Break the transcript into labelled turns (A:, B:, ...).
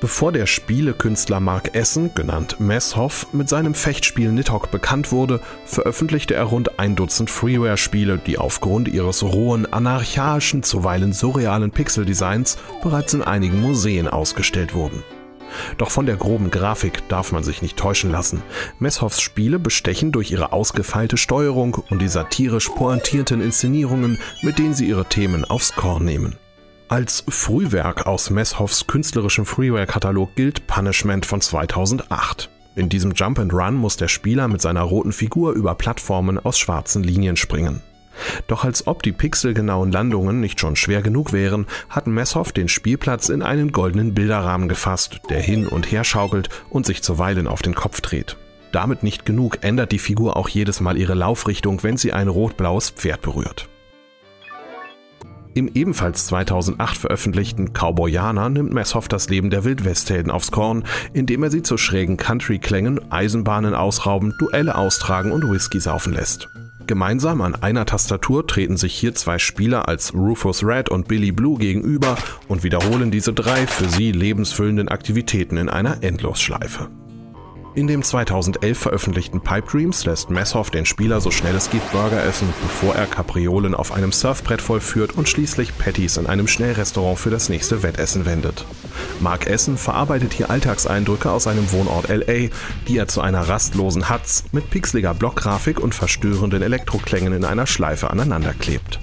A: Bevor der Spielekünstler Mark Essen, genannt Messhoff, mit seinem Fechtspiel Nidhogg bekannt wurde, veröffentlichte er rund ein Dutzend Freeware-Spiele, die aufgrund ihres rohen, anarchaischen, zuweilen surrealen Pixel-Designs bereits in einigen Museen ausgestellt wurden. Doch von der groben Grafik darf man sich nicht täuschen lassen. Messhoffs Spiele bestechen durch ihre ausgefeilte Steuerung und die satirisch pointierten Inszenierungen, mit denen sie ihre Themen aufs Korn nehmen. Als Frühwerk aus Messhoffs künstlerischem Freeware-Katalog gilt Punishment von 2008. In diesem Jump and Run muss der Spieler mit seiner roten Figur über Plattformen aus schwarzen Linien springen. Doch als ob die pixelgenauen Landungen nicht schon schwer genug wären, hat Messhoff den Spielplatz in einen goldenen Bilderrahmen gefasst, der hin und her schaukelt und sich zuweilen auf den Kopf dreht. Damit nicht genug ändert die Figur auch jedes Mal ihre Laufrichtung, wenn sie ein rot-blaues Pferd berührt. Im ebenfalls 2008 veröffentlichten Cowboyaner nimmt Messhoff das Leben der Wildwesthelden aufs Korn, indem er sie zu schrägen Country-Klängen, Eisenbahnen ausrauben, Duelle austragen und Whisky saufen lässt. Gemeinsam an einer Tastatur treten sich hier zwei Spieler als Rufus Red und Billy Blue gegenüber und wiederholen diese drei für sie lebensfüllenden Aktivitäten in einer Endlosschleife. In dem 2011 veröffentlichten Pipe Dreams lässt Messhoff den Spieler so schnell es geht Burger essen, bevor er Kapriolen auf einem Surfbrett vollführt und schließlich Patties in einem Schnellrestaurant für das nächste Wettessen wendet. Mark Essen verarbeitet hier Alltagseindrücke aus seinem Wohnort LA, die er zu einer rastlosen Hatz mit pixeliger Blockgrafik und verstörenden Elektroklängen in einer Schleife aneinander klebt.